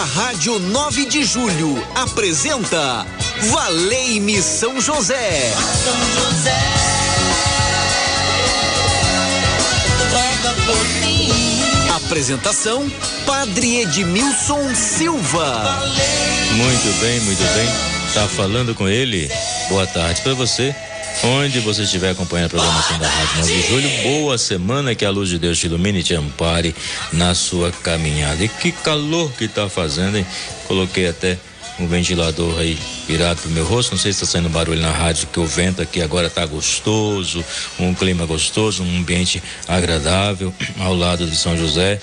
A Rádio 9 de Julho apresenta Valei-me São José. São José. Apresentação Padre Edmilson Silva. Muito bem, muito bem. Tá falando com ele. Boa tarde para você onde você estiver acompanhando a programação da Rádio 9 de Julho. Boa semana, que a luz de Deus te ilumine e te ampare na sua caminhada. E que calor que tá fazendo, hein? Coloquei até um ventilador aí virado pro meu rosto. Não sei se está saindo barulho na rádio, que o vento aqui agora tá gostoso, um clima gostoso, um ambiente agradável ao lado de São José.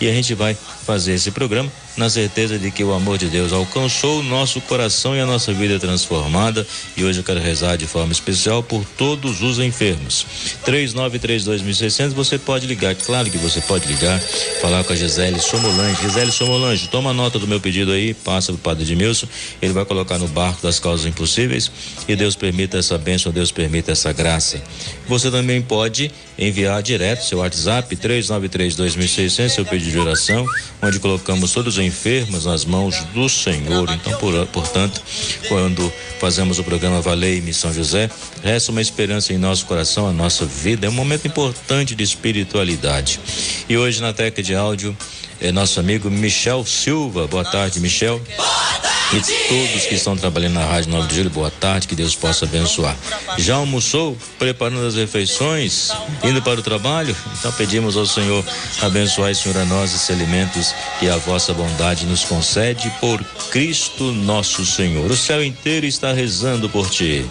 E a gente vai fazer esse programa na certeza de que o amor de Deus alcançou o nosso coração e a nossa vida transformada. E hoje eu quero rezar de forma especial por todos os enfermos. 3932.600, você pode ligar, claro que você pode ligar, falar com a Gisele Somolange. Gisele Somolange, toma nota do meu pedido aí, passa pro Padre Edmilson, ele vai colocar no barco das causas impossíveis e Deus permita essa bênção, Deus permita essa graça. Você também pode enviar direto seu WhatsApp 393.2600, seu pedido de oração, onde colocamos todos os enfermos nas mãos do Senhor. Então, por, portanto, quando fazemos o programa Valei São José, resta uma esperança em nosso coração, a nossa vida. É um momento importante de espiritualidade. E hoje na teca de áudio é nosso amigo Michel Silva. Boa tarde, Michel. Boa. E todos que estão trabalhando na Rádio 9 de Julho, boa tarde, que Deus possa abençoar. Já almoçou, preparando as refeições, indo para o trabalho? Então pedimos ao Senhor abençoar, Senhor, a nós esses alimentos e a vossa bondade nos concede por Cristo nosso Senhor. O céu inteiro está rezando por ti.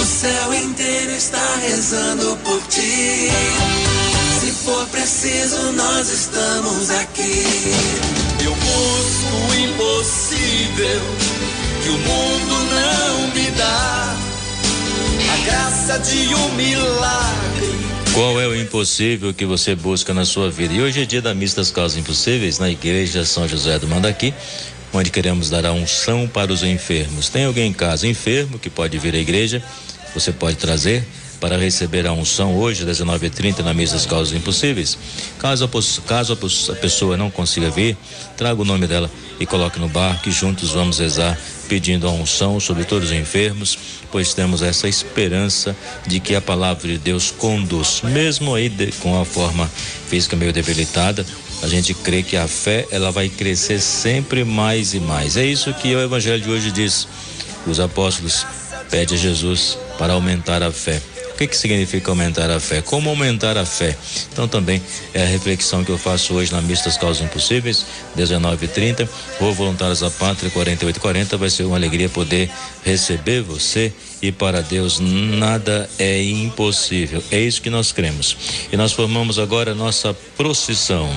O céu inteiro está rezando por ti. For preciso, nós estamos aqui. Eu busco o impossível que o mundo não me dá. A graça de um milagre. Qual é o impossível que você busca na sua vida? E hoje é dia da missa das causas impossíveis na igreja São José do Mandaqui, onde queremos dar a unção para os enfermos. Tem alguém em casa enfermo que pode vir à igreja? Você pode trazer para receber a unção hoje, 19h30, na mesa das causas impossíveis. Caso, a, caso a pessoa não consiga vir, traga o nome dela e coloque no bar, que juntos vamos rezar pedindo a unção sobre todos os enfermos, pois temos essa esperança de que a palavra de Deus conduz, mesmo aí de, com a forma física meio debilitada, a gente crê que a fé ela vai crescer sempre mais e mais. É isso que o evangelho de hoje diz. Os apóstolos pedem a Jesus para aumentar a fé que, que significa aumentar a fé? Como aumentar a fé? Então também é a reflexão que eu faço hoje na Mista das Causas Impossíveis, 19h30, ou Voluntários da Pátria, 4840. Vai ser uma alegria poder receber você e para Deus nada é impossível. É isso que nós cremos. E nós formamos agora a nossa procissão.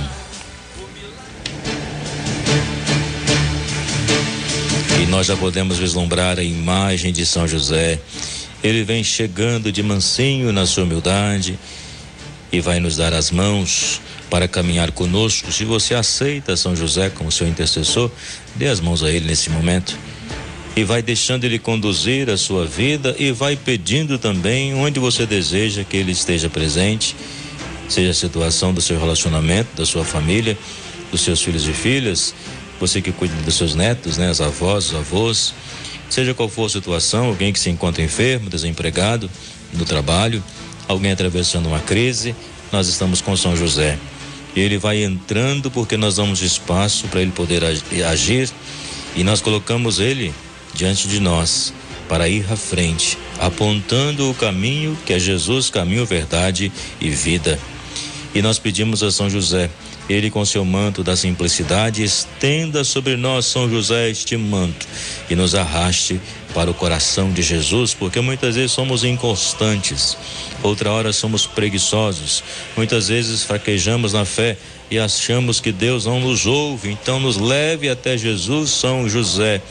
E nós já podemos vislumbrar a imagem de São José ele vem chegando de mansinho na sua humildade e vai nos dar as mãos para caminhar conosco. Se você aceita São José como seu intercessor, dê as mãos a ele nesse momento. E vai deixando ele conduzir a sua vida e vai pedindo também onde você deseja que ele esteja presente, seja a situação do seu relacionamento, da sua família, dos seus filhos e filhas, você que cuida dos seus netos, né, as avós, os avós Seja qual for a situação, alguém que se encontra enfermo, desempregado, no trabalho, alguém atravessando uma crise, nós estamos com São José. Ele vai entrando porque nós damos espaço para ele poder agir e nós colocamos ele diante de nós para ir à frente, apontando o caminho que é Jesus, caminho, verdade e vida. E nós pedimos a São José ele com seu manto da simplicidade estenda sobre nós, São José, este manto e nos arraste para o coração de Jesus, porque muitas vezes somos inconstantes, outra hora somos preguiçosos, muitas vezes fraquejamos na fé e achamos que Deus não nos ouve. Então nos leve até Jesus, São José,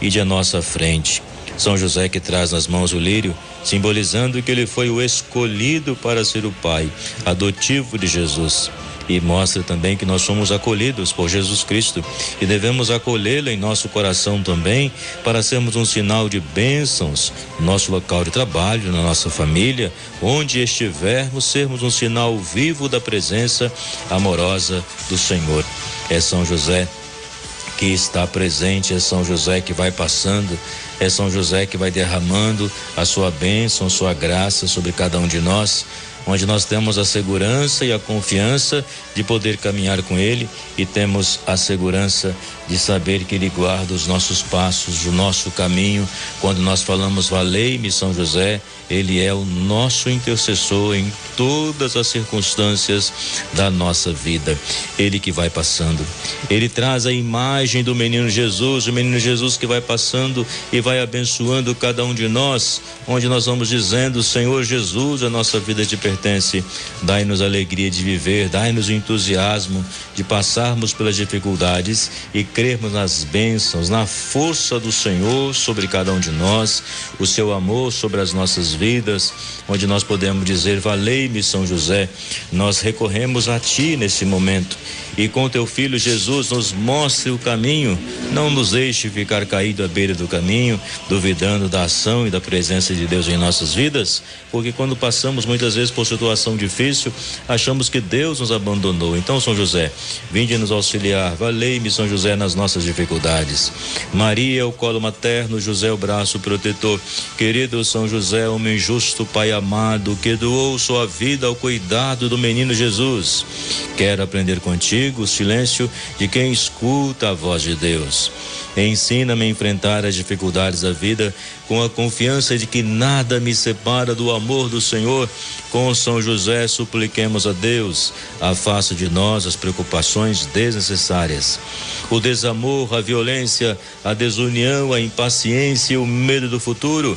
e de nossa frente. São José que traz nas mãos o lírio simbolizando que ele foi o escolhido para ser o pai adotivo de Jesus e mostra também que nós somos acolhidos por Jesus Cristo e devemos acolhê-lo em nosso coração também para sermos um sinal de bênçãos no nosso local de trabalho, na nossa família, onde estivermos, sermos um sinal vivo da presença amorosa do Senhor. É São José que está presente, é São José que vai passando, é São José que vai derramando a sua bênção, sua graça sobre cada um de nós onde nós temos a segurança e a confiança de poder caminhar com Ele e temos a segurança de saber que Ele guarda os nossos passos, o nosso caminho. Quando nós falamos valei-me São José, Ele é o nosso intercessor em todas as circunstâncias da nossa vida. Ele que vai passando. Ele traz a imagem do menino Jesus, o menino Jesus que vai passando e vai abençoando cada um de nós, onde nós vamos dizendo: Senhor Jesus, a nossa vida te pertence. Dai-nos alegria de viver, dai-nos o entusiasmo de passarmos pelas dificuldades e crermos nas bênçãos, na força do Senhor sobre cada um de nós, o seu amor sobre as nossas vidas, onde nós podemos dizer: Valei-me, São José, nós recorremos a Ti nesse momento e com teu filho Jesus nos mostre o caminho, não nos deixe ficar caído à beira do caminho, duvidando da ação e da presença de Deus em nossas vidas, porque quando passamos muitas vezes por situação difícil, achamos que Deus nos abandonou. Então, São José, vinde nos auxiliar, valei-me São José nas nossas dificuldades. Maria é o colo materno, José o braço protetor. Querido São José, homem justo, Pai amado, que doou sua vida ao cuidado do menino Jesus. Quero aprender contigo o silêncio de quem escuta a voz de Deus. Ensina-me a enfrentar as dificuldades da vida com a confiança de que nada me separa do amor do Senhor. Com São José, supliquemos a Deus, afasta de nós as preocupações desnecessárias. O desamor, a violência, a desunião, a impaciência e o medo do futuro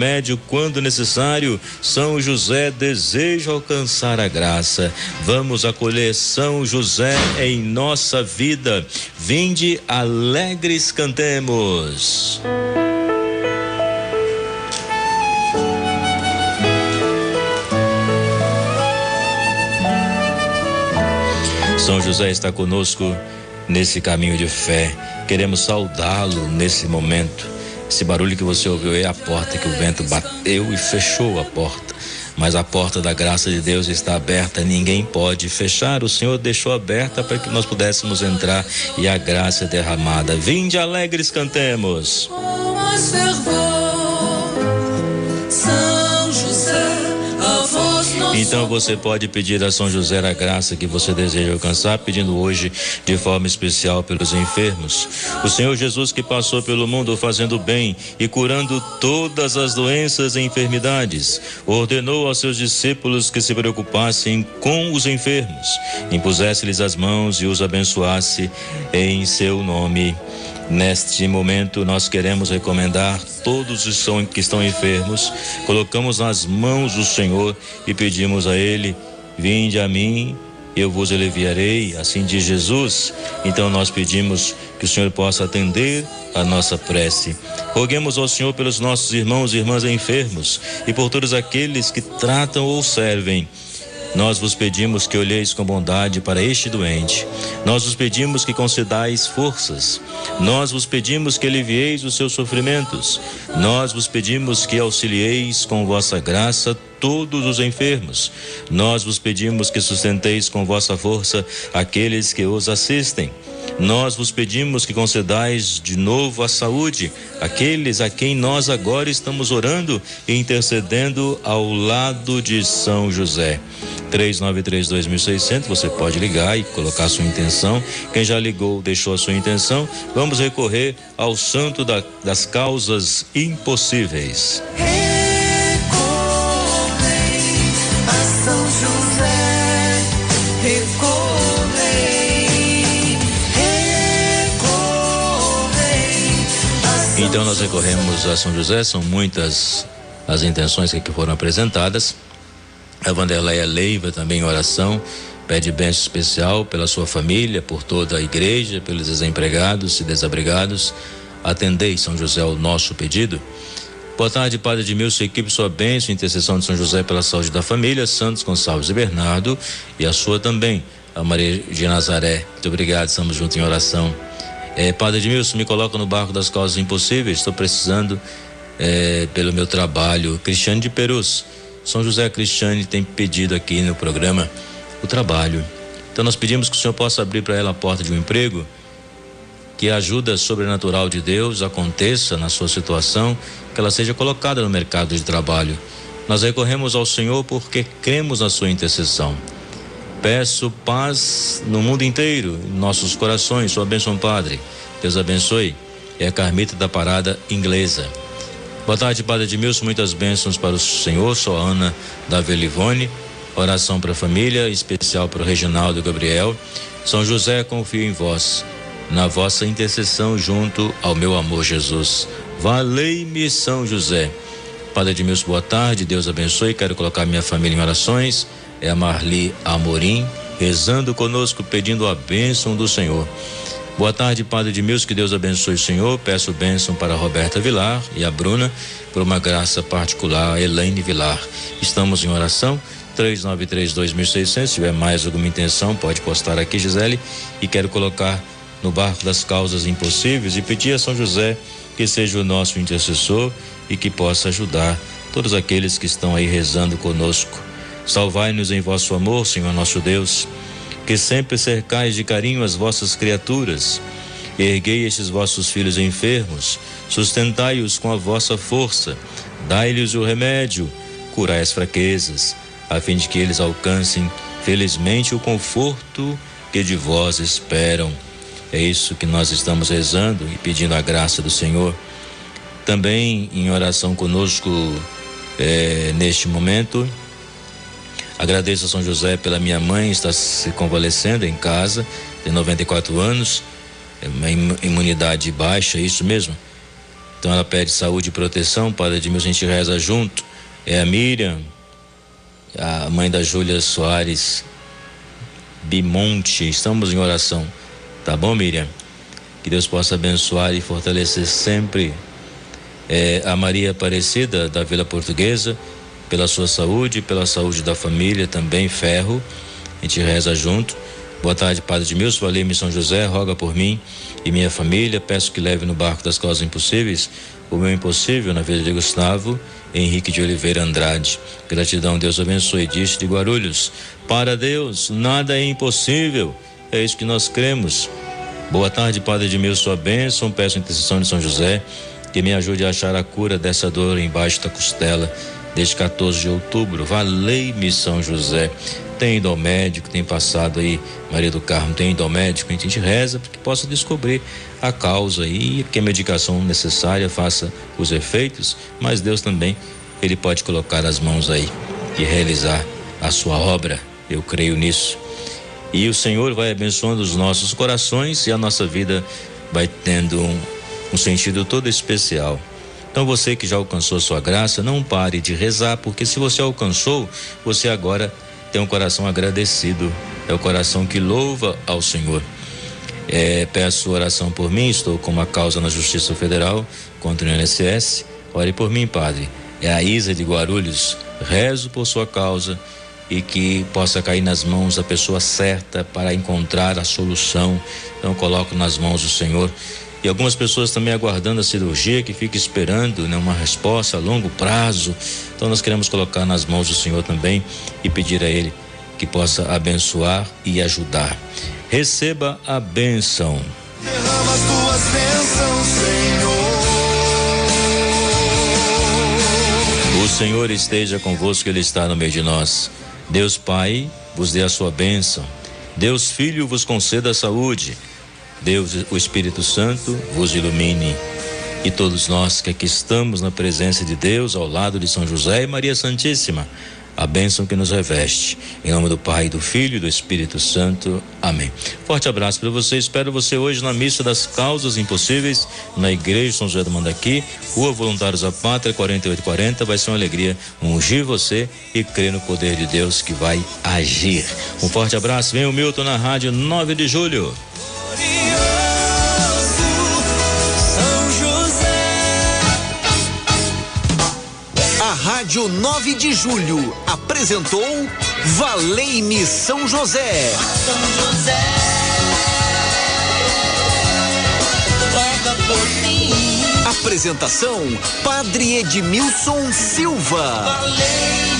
remédio quando necessário. São José deseja alcançar a graça. Vamos acolher São José em nossa vida. Vinde alegres cantemos. São José está conosco nesse caminho de fé. Queremos saudá-lo nesse momento. Esse barulho que você ouviu é a porta que o vento bateu e fechou a porta. Mas a porta da graça de Deus está aberta, ninguém pode fechar. O Senhor deixou aberta para que nós pudéssemos entrar e a graça é derramada. Vinde alegres, cantemos. Então você pode pedir a São José a graça que você deseja alcançar, pedindo hoje de forma especial pelos enfermos. O Senhor Jesus que passou pelo mundo fazendo bem e curando todas as doenças e enfermidades, ordenou aos seus discípulos que se preocupassem com os enfermos, impusesse-lhes as mãos e os abençoasse em seu nome. Neste momento, nós queremos recomendar todos os que estão enfermos, colocamos nas mãos do Senhor e pedimos a Ele: Vinde a mim, eu vos aliviarei, assim diz Jesus. Então nós pedimos que o Senhor possa atender a nossa prece. Roguemos ao Senhor pelos nossos irmãos e irmãs enfermos e por todos aqueles que tratam ou servem nós vos pedimos que olheis com bondade para este doente. Nós vos pedimos que concedais forças. Nós vos pedimos que alivieis os seus sofrimentos. Nós vos pedimos que auxilieis com vossa graça todos os enfermos. Nós vos pedimos que sustenteis com vossa força aqueles que os assistem. Nós vos pedimos que concedais de novo a saúde àqueles a quem nós agora estamos orando e intercedendo ao lado de São José. 393-2600, você pode ligar e colocar sua intenção. Quem já ligou, deixou a sua intenção. Vamos recorrer ao santo da, das causas impossíveis. Recorrei a São José. Então nós recorremos a São José, são muitas as intenções que aqui foram apresentadas. A Vanderleia Leiva também em oração, pede bênção especial pela sua família, por toda a igreja, pelos desempregados e desabrigados. Atendei, São José, o nosso pedido. Boa tarde, Padre Edmilson, equipe, sua bênção, intercessão de São José pela saúde da família, Santos Gonçalves e Bernardo, e a sua também, a Maria de Nazaré. Muito obrigado, estamos juntos em oração. É, Padre Edmilson, me coloca no barco das causas impossíveis, estou precisando é, pelo meu trabalho. Cristiane de Perus, São José Cristiane tem pedido aqui no programa o trabalho. Então nós pedimos que o Senhor possa abrir para ela a porta de um emprego, que a ajuda sobrenatural de Deus aconteça na sua situação, que ela seja colocada no mercado de trabalho. Nós recorremos ao Senhor porque cremos na sua intercessão. Peço paz no mundo inteiro, em nossos corações. Sua bênção, Padre. Deus abençoe. É a Carmita da Parada Inglesa. Boa tarde, Padre Edmilson. Muitas bênçãos para o Senhor. Sou a Ana da Velivone. Oração para a família, especial para o Reginaldo Gabriel. São José, confio em vós, na vossa intercessão junto ao meu amor Jesus. Valei-me, São José. Padre Edmilson, boa tarde. Deus abençoe. Quero colocar minha família em orações é a Marli Amorim, rezando conosco, pedindo a bênção do Senhor. Boa tarde, Padre de Mills, que Deus abençoe o Senhor. Peço bênção para Roberta Vilar e a Bruna, por uma graça particular, a Elaine Vilar. Estamos em oração. 393-2600. Se tiver mais alguma intenção, pode postar aqui, Gisele. E quero colocar no barco das causas impossíveis e pedir a São José que seja o nosso intercessor e que possa ajudar todos aqueles que estão aí rezando conosco Salvai-nos em vosso amor, Senhor nosso Deus, que sempre cercais de carinho as vossas criaturas. Erguei estes vossos filhos enfermos, sustentai-os com a vossa força, dai-lhes o remédio, curai as fraquezas, a fim de que eles alcancem felizmente o conforto que de vós esperam. É isso que nós estamos rezando e pedindo a graça do Senhor. Também em oração conosco é, neste momento, Agradeço a São José pela minha mãe, está se convalescendo em casa, tem 94 anos, é uma imunidade baixa, é isso mesmo? Então ela pede saúde e proteção, Padre Edmilson, a gente reza junto. É a Miriam, a mãe da Júlia Soares Bimonte, estamos em oração. Tá bom, Miriam? Que Deus possa abençoar e fortalecer sempre é, a Maria Aparecida da Vila Portuguesa pela sua saúde, pela saúde da família também, ferro. A gente reza junto. Boa tarde, Padre de Milson, valeu São José, roga por mim e minha família. Peço que leve no barco das causas impossíveis o meu impossível na vida de Gustavo Henrique de Oliveira Andrade. Gratidão, Deus abençoe. Disse de Guarulhos: Para Deus, nada é impossível. É isso que nós cremos. Boa tarde, Padre de Milson, sua bênção. Peço a intercessão de São José que me ajude a achar a cura dessa dor embaixo da costela desde 14 de outubro. Valei-me São José. Tem médico, tem passado aí, Maria do Carmo tem médico, a gente reza para que possa descobrir a causa e que a medicação necessária faça os efeitos, mas Deus também, Ele pode colocar as mãos aí e realizar a sua obra. Eu creio nisso. E o Senhor vai abençoando os nossos corações e a nossa vida vai tendo um, um sentido todo especial. Então você que já alcançou sua graça, não pare de rezar, porque se você alcançou, você agora tem um coração agradecido, é o coração que louva ao Senhor. É, peço oração por mim, estou com uma causa na Justiça Federal contra o INSS. Ore por mim, Padre. É a Isa de Guarulhos. Rezo por sua causa e que possa cair nas mãos da pessoa certa para encontrar a solução. Então, coloco nas mãos do Senhor e algumas pessoas também aguardando a cirurgia, que fica esperando né, uma resposta a longo prazo. Então nós queremos colocar nas mãos do Senhor também e pedir a Ele que possa abençoar e ajudar. Receba a bênção. Derrama as tuas bênçãos, Senhor. O Senhor esteja convosco, Ele está no meio de nós. Deus Pai vos dê a sua bênção. Deus Filho vos conceda a saúde. Deus, o Espírito Santo, vos ilumine. E todos nós que aqui estamos na presença de Deus, ao lado de São José e Maria Santíssima, a bênção que nos reveste. Em nome do Pai, do Filho e do Espírito Santo. Amém. Forte abraço para você. Espero você hoje na missa das causas impossíveis, na Igreja São José do Mandaqui, Rua Voluntários da Pátria, 4840. Vai ser uma alegria ungir você e crer no poder de Deus que vai agir. Um forte abraço. Vem o Milton na rádio 9 de julho. Rádio 9 de Julho apresentou Valei-me São José. São José. Apresentação: Padre Edmilson Silva. Valei.